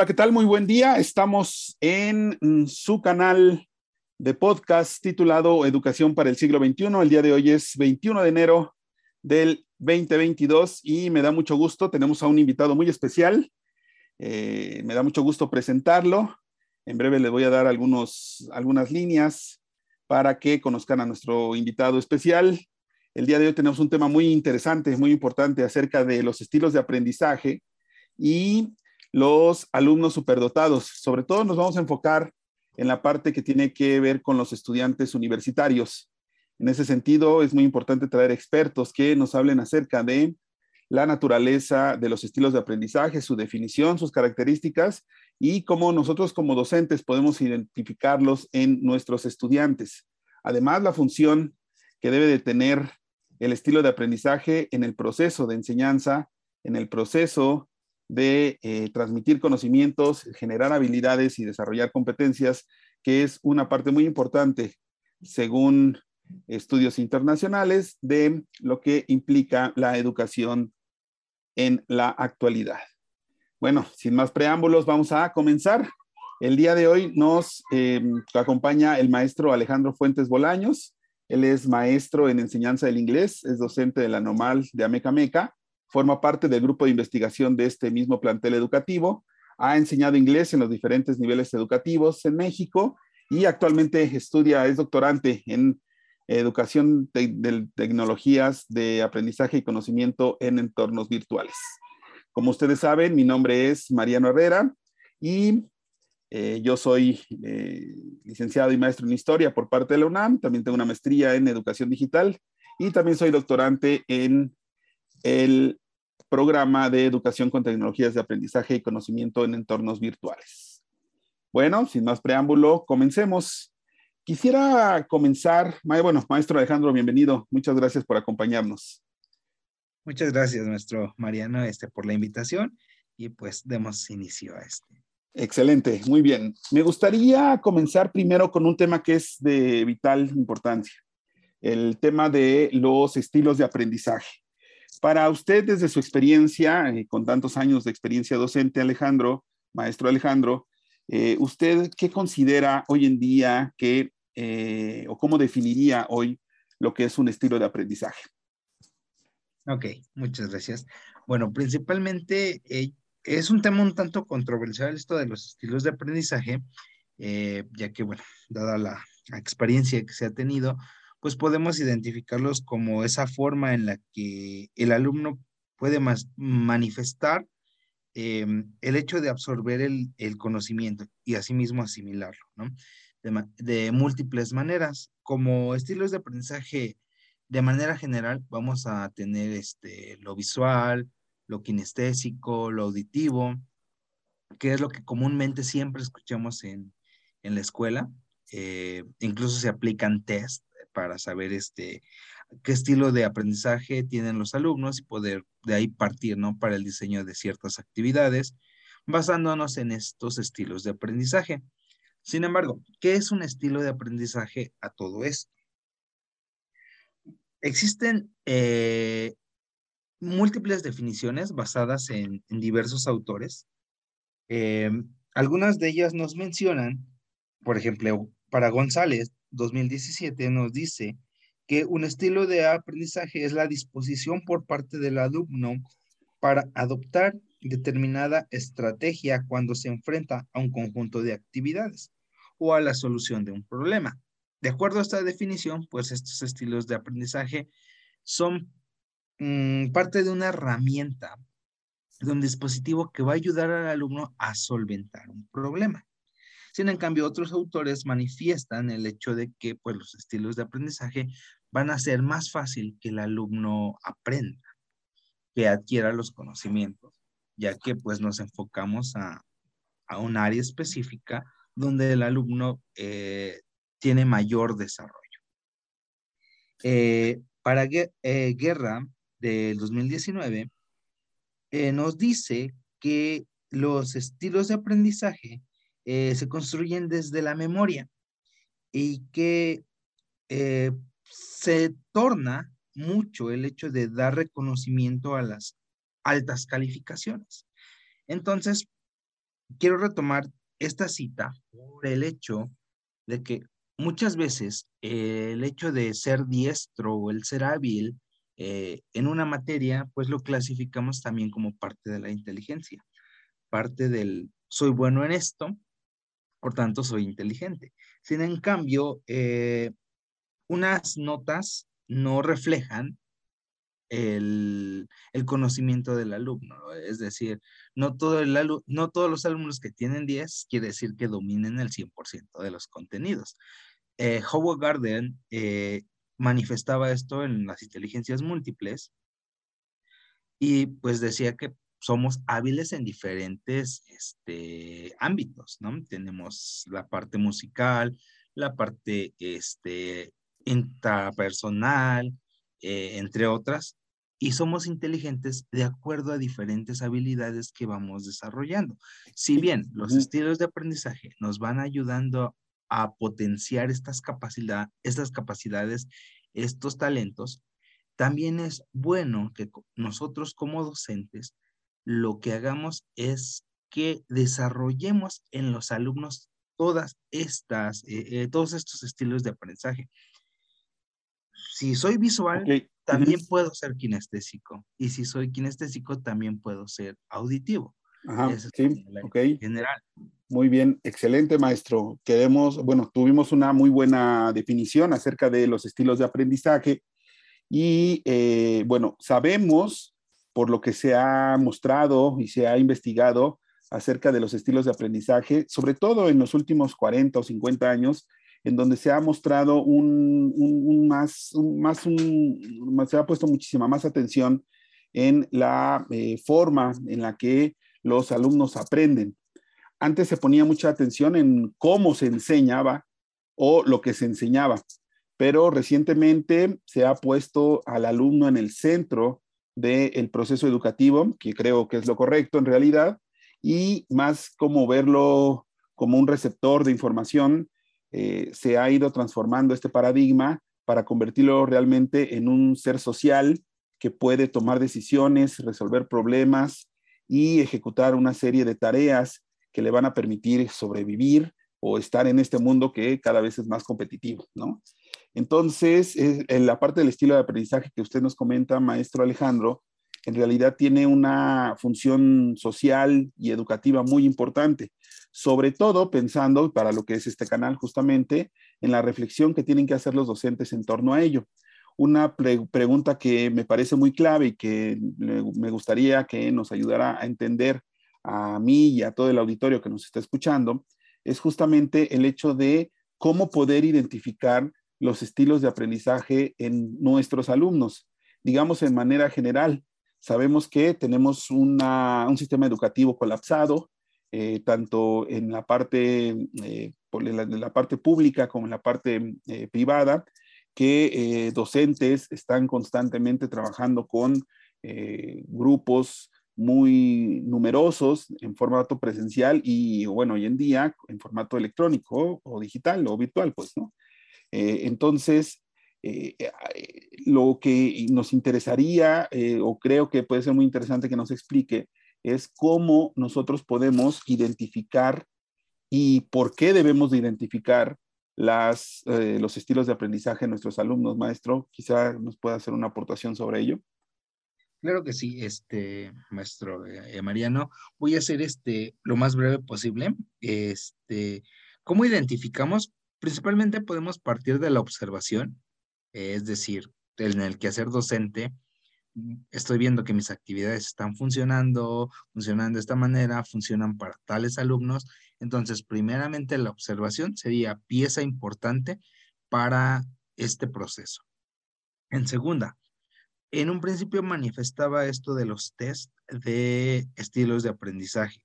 Hola, ¿qué tal? Muy buen día. Estamos en mm, su canal de podcast titulado Educación para el siglo XXI. El día de hoy es 21 de enero del 2022 y me da mucho gusto. Tenemos a un invitado muy especial. Eh, me da mucho gusto presentarlo. En breve le voy a dar algunos, algunas líneas para que conozcan a nuestro invitado especial. El día de hoy tenemos un tema muy interesante, muy importante acerca de los estilos de aprendizaje y los alumnos superdotados. Sobre todo nos vamos a enfocar en la parte que tiene que ver con los estudiantes universitarios. En ese sentido, es muy importante traer expertos que nos hablen acerca de la naturaleza de los estilos de aprendizaje, su definición, sus características y cómo nosotros como docentes podemos identificarlos en nuestros estudiantes. Además, la función que debe de tener el estilo de aprendizaje en el proceso de enseñanza, en el proceso de eh, transmitir conocimientos, generar habilidades y desarrollar competencias, que es una parte muy importante, según estudios internacionales, de lo que implica la educación en la actualidad. Bueno, sin más preámbulos, vamos a comenzar. El día de hoy nos em, acompaña el maestro Alejandro Fuentes Bolaños. Él es maestro en enseñanza del inglés, es docente de la normal de Ameca Meca forma parte del grupo de investigación de este mismo plantel educativo, ha enseñado inglés en los diferentes niveles educativos en México y actualmente estudia, es doctorante en educación de, tecnologías de aprendizaje y conocimiento en entornos virtuales. Como ustedes saben, mi nombre es Mariano Herrera y eh, yo soy eh, licenciado y maestro en historia por parte de la UNAM, también tengo una maestría en educación digital y también soy doctorante en el programa de educación con tecnologías de aprendizaje y conocimiento en entornos virtuales. Bueno, sin más preámbulo, comencemos. Quisiera comenzar, bueno, maestro Alejandro, bienvenido. Muchas gracias por acompañarnos. Muchas gracias, maestro Mariano, este, por la invitación y pues demos inicio a este. Excelente, muy bien. Me gustaría comenzar primero con un tema que es de vital importancia, el tema de los estilos de aprendizaje. Para usted, desde su experiencia, eh, con tantos años de experiencia docente, Alejandro, maestro Alejandro, eh, ¿usted qué considera hoy en día que, eh, o cómo definiría hoy lo que es un estilo de aprendizaje? Ok, muchas gracias. Bueno, principalmente es un tema un tanto controversial esto de los estilos de aprendizaje, ya que, bueno, dada la experiencia que se ha tenido, pues podemos identificarlos como esa forma en la que el alumno puede manifestar em, el hecho de absorber el, conocimiento y asimismo asimilarlo, ¿no? De, múltiples maneras. Como estilos de aprendizaje, de manera general, vamos a tener este, lo visual, lo kinestésico, lo auditivo, que es lo que comúnmente siempre escuchamos en, la escuela. Eh, incluso se aplican test para saber este, qué estilo de aprendizaje tienen los alumnos y poder de ahí partir, ¿no? Para el diseño de ciertas actividades, basándonos en estos estilos de aprendizaje. Sin embargo, ¿qué es un estilo de aprendizaje a todo esto? Existen eh, múltiples definiciones basadas en, diversos autores. Eh, algunas de ellas nos mencionan, por ejemplo, para González, 2017 nos dice que un estilo de aprendizaje es la disposición por parte del alumno para adoptar determinada estrategia cuando se enfrenta a un conjunto de actividades o a la solución de un problema. De acuerdo a esta definición, pues estos estilos de aprendizaje son mm, parte de una herramienta, de un dispositivo que va a ayudar al alumno a solventar un problema. Sin en cambio, otros autores manifiestan el hecho de que pues, los estilos de aprendizaje van a ser más fácil que el alumno aprenda, que adquiera los conocimientos, ya que pues nos enfocamos a, un área específica donde el alumno eh, tiene mayor desarrollo. Eh, para eh, Guerra del 2019, nos dice que los estilos de aprendizaje eh, se construyen desde la memoria y que eh, se torna mucho el hecho de dar reconocimiento a las altas calificaciones. Entonces, quiero retomar esta cita por el hecho de que muchas veces el hecho de ser diestro o el ser hábil eh, en una materia, pues lo clasificamos también como parte de la inteligencia, parte del soy bueno en esto, por tanto soy inteligente. Sin en cambio, eh, unas notas no reflejan el, conocimiento del alumno. Es decir, no, todo el no todos los alumnos que tienen 10 quiere decir que dominen el 100% de los contenidos. Eh, Howard Garden eh, manifestaba esto en las inteligencias múltiples y pues decía que somos hábiles en diferentes este, ámbitos, ¿no? Tenemos la parte musical, la parte este, intrapersonal, eh, entre otras, y somos inteligentes de acuerdo a diferentes habilidades que vamos desarrollando. Si bien los estilos de aprendizaje nos van ayudando a potenciar estas, estas capacidades, estos talentos, también es bueno que nosotros como docentes lo que hagamos es que desarrollemos en los alumnos todas estas, eh, eh, todos estos estilos de aprendizaje. Si soy visual, también puedo ser kinestésico. Y si soy kinestésico, también puedo ser auditivo. Ajá, sí, ok. General. Muy bien, excelente maestro. Queremos, bueno, tuvimos una muy buena definición acerca de los estilos de aprendizaje y eh, bueno, sabemos por lo que se ha mostrado y se ha investigado acerca de los estilos de aprendizaje, sobre todo en los últimos 40 o 50 años, en donde se ha mostrado un, más, más, se ha puesto muchísima más atención en la eh, forma en la que los alumnos aprenden. Antes se ponía mucha atención en cómo se enseñaba o lo que se enseñaba, pero recientemente se ha puesto al alumno en el centro del proceso educativo, que creo que es lo correcto en realidad, y más como verlo como un receptor de información eh, se ha ido transformando este paradigma para convertirlo realmente en un ser social que puede tomar decisiones, resolver problemas y ejecutar una serie de tareas que le van a permitir sobrevivir o estar en este mundo que cada vez es más competitivo, ¿no? Entonces, en la parte del estilo de aprendizaje que usted nos comenta, maestro Alejandro, en realidad tiene una función social y educativa muy importante, sobre todo pensando, para lo que es este canal justamente, en la reflexión que tienen que hacer los docentes en torno a ello. Una pregunta que me parece muy clave y que me gustaría que nos ayudara a entender a mí y a todo el auditorio que nos está escuchando, es justamente el hecho de cómo poder identificar los estilos de aprendizaje en nuestros alumnos, digamos en manera general, Sabemos que tenemos un sistema educativo colapsado, eh, tanto en la parte, eh, la, parte pública como en la parte eh, privada, que docentes están constantemente trabajando con grupos muy numerosos en formato presencial y, bueno, hoy en día en formato electrónico o digital o virtual, pues, ¿no? Entonces, eh, eh, lo que nos interesaría, eh, o creo que puede ser muy interesante que nos explique, es cómo nosotros podemos identificar y por qué debemos de identificar las, los estilos de aprendizaje de nuestros alumnos. Maestro, quizá nos pueda hacer una aportación sobre ello. Claro que sí, este maestro Mariano. Voy a hacer este lo más breve posible. Este, ¿cómo identificamos? Principalmente podemos partir de la observación es decir, en el quehacer docente, estoy viendo que mis actividades están funcionando, funcionando de esta manera, funcionan para tales alumnos. Entonces, primeramente, la observación sería pieza importante para este proceso. En segunda, en un principio manifestaba esto de los test de estilos de aprendizaje,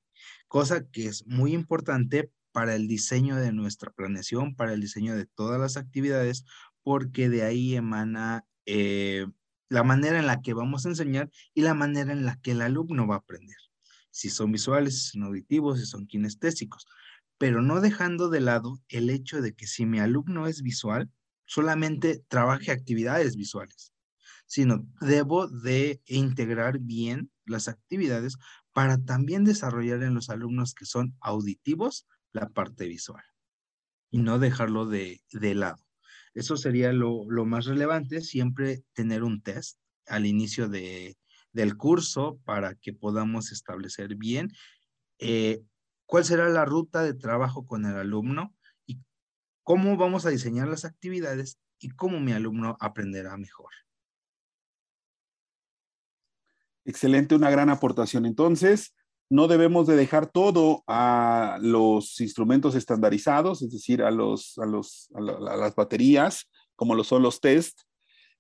cosa que es muy importante para el diseño de nuestra planeación, para el diseño de todas las actividades, porque de ahí emana eh, la manera en la que vamos a enseñar y la manera en la que el alumno va a aprender. Si son visuales, si son auditivos, si son kinestésicos, pero no dejando de lado el hecho de que si mi alumno es visual, solamente trabaje actividades visuales, sino debo de integrar bien las actividades para también desarrollar en los alumnos que son auditivos la parte visual y no dejarlo de, lado. Eso sería lo, más relevante, siempre tener un test al inicio de, del curso para que podamos establecer bien eh, cuál será la ruta de trabajo con el alumno y cómo vamos a diseñar las actividades y cómo mi alumno aprenderá mejor. Excelente, una gran aportación. Entonces, no debemos de dejar todo a los instrumentos estandarizados, es decir, a, los, a, los, a, las baterías, como lo son los test.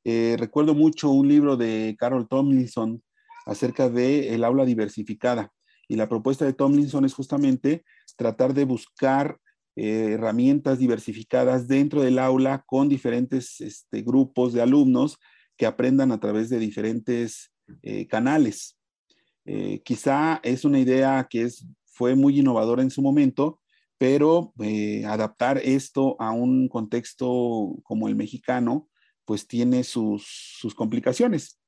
Eh, recuerdo mucho un libro de Carol Tomlinson acerca de el aula diversificada. Y la propuesta de Tomlinson es justamente tratar de buscar eh, herramientas diversificadas dentro del aula con diferentes este, grupos de alumnos que aprendan a través de diferentes eh, canales. Eh, quizá es una idea que es, fue muy innovadora en su momento, pero adaptar esto a un contexto como el mexicano, pues tiene sus, sus complicaciones.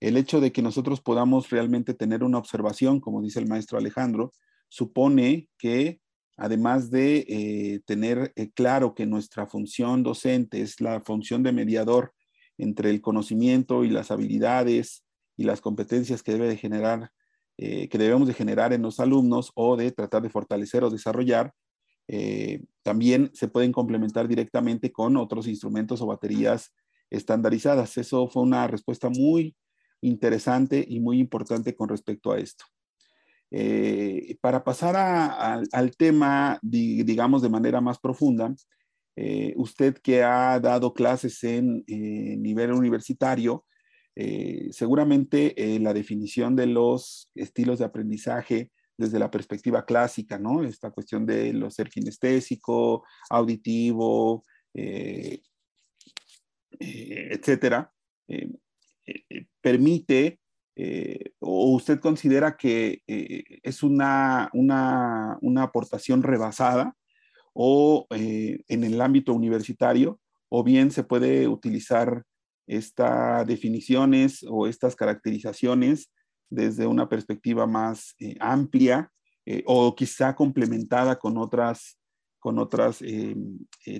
El hecho de que nosotros podamos realmente tener una observación, como dice el maestro Alejandro, supone que además de eh, tener eh, claro que nuestra función docente es la función de mediador entre el conocimiento y las habilidades y las competencias que debe de generar, eh, que debemos de generar en los alumnos o de tratar de fortalecer o desarrollar, también se pueden complementar directamente con otros instrumentos o baterías estandarizadas. Eso fue una respuesta muy interesante y muy importante con respecto a esto. Eh, para pasar al tema, digamos, de manera más profunda, eh, usted que ha dado clases en nivel universitario, eh, seguramente la definición de los estilos de aprendizaje desde la perspectiva clásica, ¿no? Esta cuestión de lo ser kinestésico, auditivo, etcétera, eh, permite eh, o usted considera que eh, es una, una, una, aportación rebasada o en el ámbito universitario, o bien se puede utilizar estas definiciones o estas caracterizaciones desde una perspectiva más amplia o quizá complementada con otras, con otras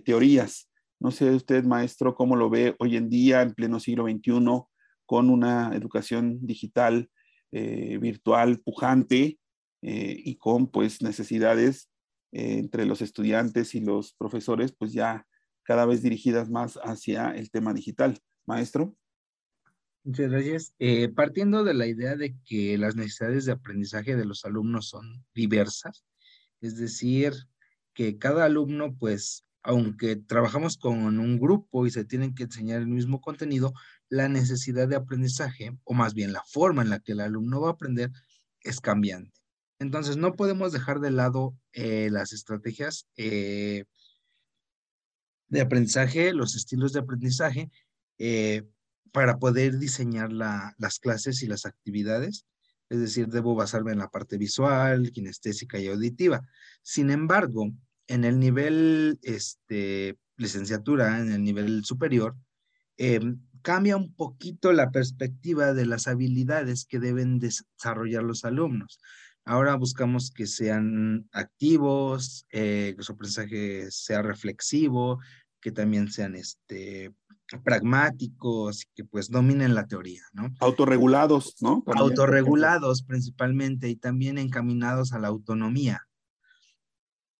teorías. No sé usted, maestro, cómo lo ve hoy en día, en pleno siglo XXI, con una educación digital eh, virtual pujante eh, y con pues necesidades eh, entre los estudiantes y los profesores pues ya cada vez dirigidas más hacia el tema digital. Maestro. Muchas gracias. partiendo de la idea de que las necesidades de aprendizaje de los alumnos son diversas, es decir, que cada alumno pues aunque trabajamos con un grupo y se tienen que enseñar el mismo contenido, la necesidad de aprendizaje, o más bien la forma en la que el alumno va a aprender, es cambiante. Entonces, no podemos dejar de lado eh, las estrategias eh, de aprendizaje, los estilos de aprendizaje, eh, para poder diseñar las clases y las actividades. Es decir, debo basarme en la parte visual, kinestésica y auditiva. Sin embargo, en el nivel este, licenciatura, en el nivel superior, em, cambia un poquito la perspectiva de las habilidades que deben desarrollar los alumnos. Ahora buscamos que sean activos, eh, que su aprendizaje sea reflexivo, que también sean este, pragmáticos, que pues dominen la teoría, ¿no? Autorregulados, ¿no? Autorregulados principalmente y también encaminados a la autonomía.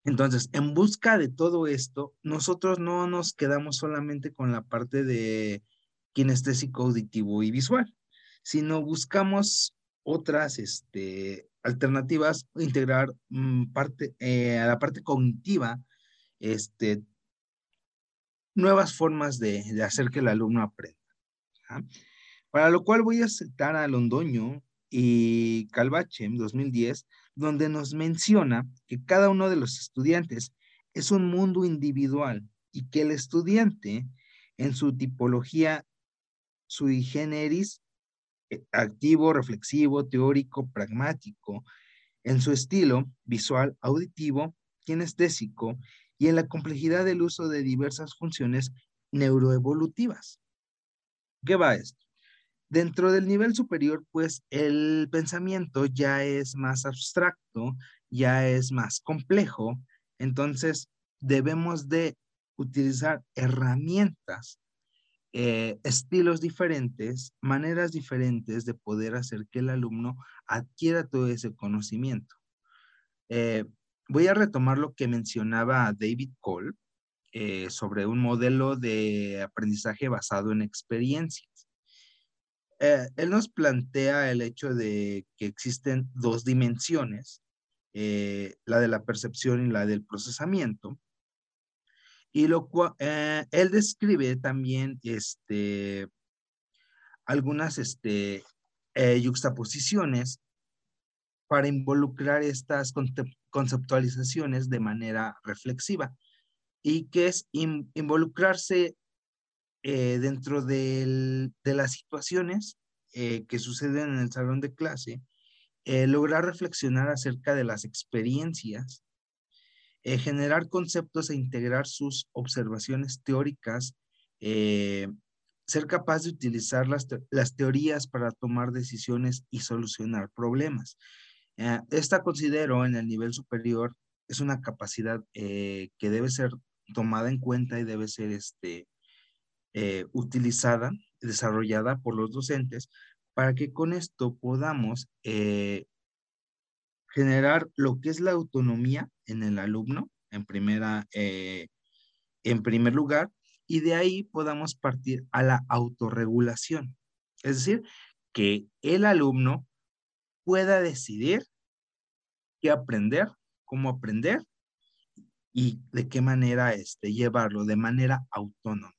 Entonces, en busca de todo esto, nosotros no nos quedamos solamente con la parte de kinestésico, auditivo y visual, sino buscamos otras este, alternativas, integrar mm, parte, eh, a la parte cognitiva, este, nuevas formas de, hacer que el alumno aprenda. Para lo cual voy a citar a Londoño y Calvache en 2010, donde nos menciona que cada uno de los estudiantes es un mundo individual y que el estudiante en su tipología sui generis, eh, activo, reflexivo, teórico, pragmático, en su estilo visual, auditivo, kinestésico y en la complejidad del uso de diversas funciones neuroevolutivas. ¿Qué va esto? Dentro del nivel superior, pues el pensamiento ya es más abstracto, ya es más complejo, entonces debemos de utilizar herramientas, eh, estilos diferentes, maneras diferentes de poder hacer que el alumno adquiera todo ese conocimiento. Eh, voy a retomar lo que mencionaba David Cole eh, sobre un modelo de aprendizaje basado en experiencias. Eh, él nos plantea el hecho de que existen dos dimensiones, eh, la de la percepción y la del procesamiento. Y lo cual, él describe también este, algunas este, yuxtaposiciones para involucrar estas conceptualizaciones de manera reflexiva y que es involucrarse eh, dentro de las situaciones eh, que suceden en el salón de clase, eh, lograr reflexionar acerca de las experiencias, generar conceptos e integrar sus observaciones teóricas, ser capaz de utilizar las, teorías para tomar decisiones y solucionar problemas. Esta considero en el nivel superior es una capacidad que debe ser tomada en cuenta y debe ser este, eh, utilizada, desarrollada por los docentes, para que con esto podamos eh, generar lo que es la autonomía en el alumno, en, primera, eh, en primer lugar, y de ahí podamos partir a la autorregulación. Es decir, que el alumno pueda decidir qué aprender, cómo aprender y de qué manera este, llevarlo de manera autónoma.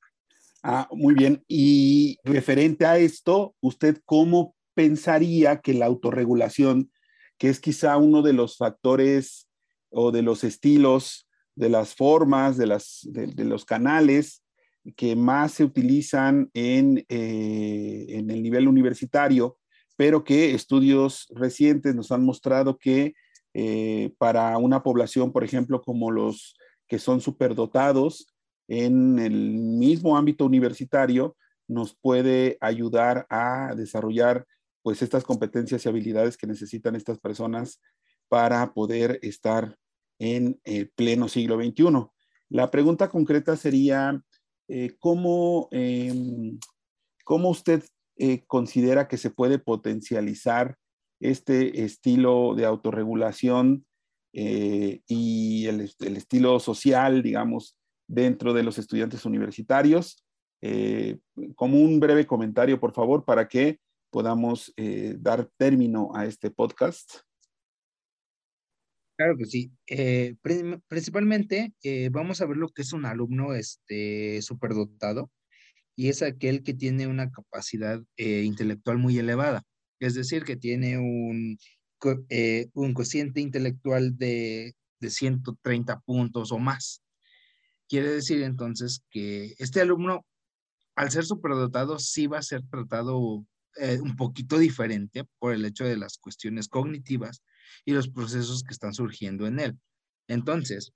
Ah, muy bien. Y referente a esto, ¿usted cómo pensaría que la autorregulación, que es quizá uno de los factores o de los estilos, de las formas, de, las, de, los canales que más se utilizan en, eh, en el nivel universitario, pero que estudios recientes nos han mostrado que eh, para una población, por ejemplo, como los que son superdotados, en el mismo ámbito universitario nos puede ayudar a desarrollar pues estas competencias y habilidades que necesitan estas personas para poder estar en el pleno siglo XXI. La pregunta concreta sería, eh, ¿cómo, em, ¿cómo, usted eh, considera que se puede potencializar este estilo de autorregulación eh, y el, estilo social, digamos, dentro de los estudiantes universitarios. Eh, como un breve comentario, por favor, para que podamos dar término a este podcast. Claro que sí. Principalmente vamos a ver lo que es un alumno este, superdotado y es aquel que tiene una capacidad intelectual muy elevada. Es decir, que tiene un, un cociente intelectual de, de 130 puntos o más. Quiere decir entonces que este alumno, al ser superdotado, sí va a ser tratado eh, un poquito diferente por el hecho de las cuestiones cognitivas y los procesos que están surgiendo en él. Entonces,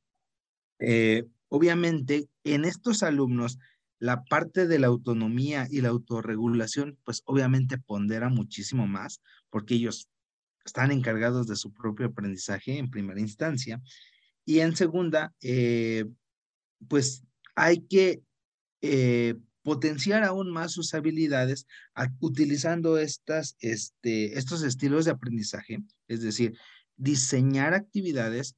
eh, obviamente, en estos alumnos, la parte de la autonomía y la autorregulación, pues obviamente pondera muchísimo más, porque ellos están encargados de su propio aprendizaje en primera instancia. Y en segunda, eh, pues hay que eh, potenciar aún más sus habilidades utilizando estas, este, estos estilos de aprendizaje, es decir, diseñar actividades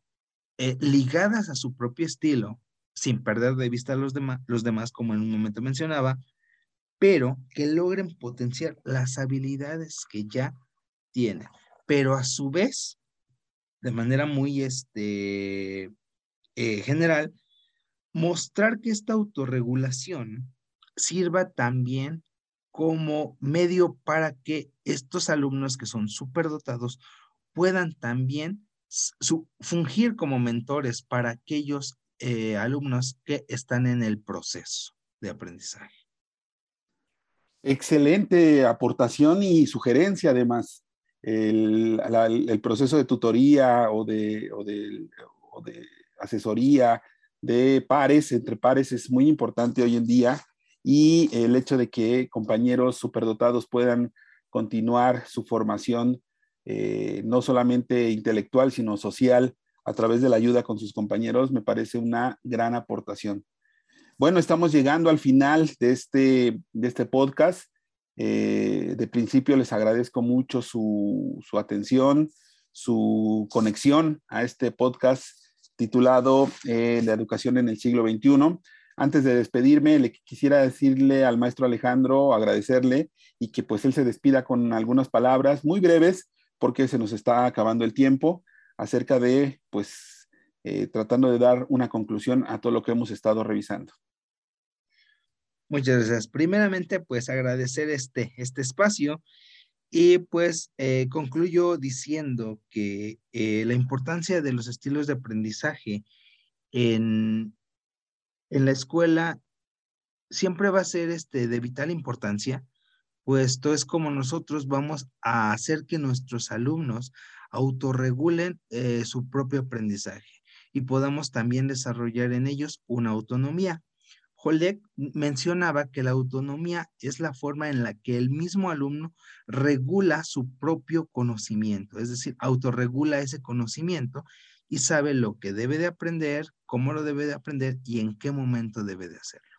eh, ligadas a su propio estilo, sin perder de vista a los, demás, los demás, como en un momento mencionaba, pero que logren potenciar las habilidades que ya tienen, pero a su vez, de manera muy este, eh, general, mostrar que esta autorregulación sirva también como medio para que estos alumnos que son superdotados puedan también fungir como mentores para aquellos eh, alumnos que están en el proceso de aprendizaje. Excelente aportación y sugerencia además. El, proceso de tutoría o de, asesoría de pares, entre pares, es muy importante hoy en día y el hecho de que compañeros superdotados puedan continuar su formación eh, no solamente intelectual, sino social a través de la ayuda con sus compañeros, me parece una gran aportación. Bueno, estamos llegando al final de este, de este podcast. Eh, de principio les agradezco mucho su, su, atención, su conexión a este podcast titulado eh, La educación en el siglo XXI. Antes de despedirme, le quisiera decirle al maestro Alejandro, agradecerle y que pues él se despida con algunas palabras muy breves porque se nos está acabando el tiempo acerca de pues eh, tratando de dar una conclusión a todo lo que hemos estado revisando. Muchas gracias. Primeramente, pues agradecer este, este espacio y pues eh, concluyo diciendo que eh, la importancia de los estilos de aprendizaje en, en la escuela siempre va a ser este, de vital importancia, puesto es como nosotros vamos a hacer que nuestros alumnos autorregulen eh, su propio aprendizaje y podamos también desarrollar en ellos una autonomía. Holek mencionaba que la autonomía es la forma en la que el mismo alumno regula su propio conocimiento, es decir, autorregula ese conocimiento y sabe lo que debe de aprender, cómo lo debe de aprender y en qué momento debe de hacerlo.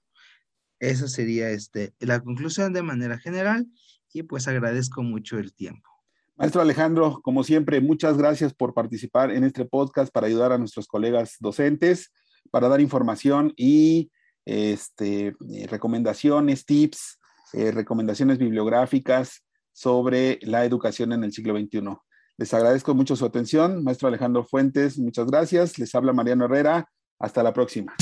Esa sería este, la conclusión de manera general y pues agradezco mucho el tiempo. Maestro Alejandro, como siempre, muchas gracias por participar en este podcast para ayudar a nuestros colegas docentes, para dar información y este, eh, recomendaciones, tips, eh, recomendaciones bibliográficas sobre la educación en el siglo XXI. Les agradezco mucho su atención. Maestro Alejandro Fuentes, muchas gracias. Les habla Mariano Herrera. Hasta la próxima.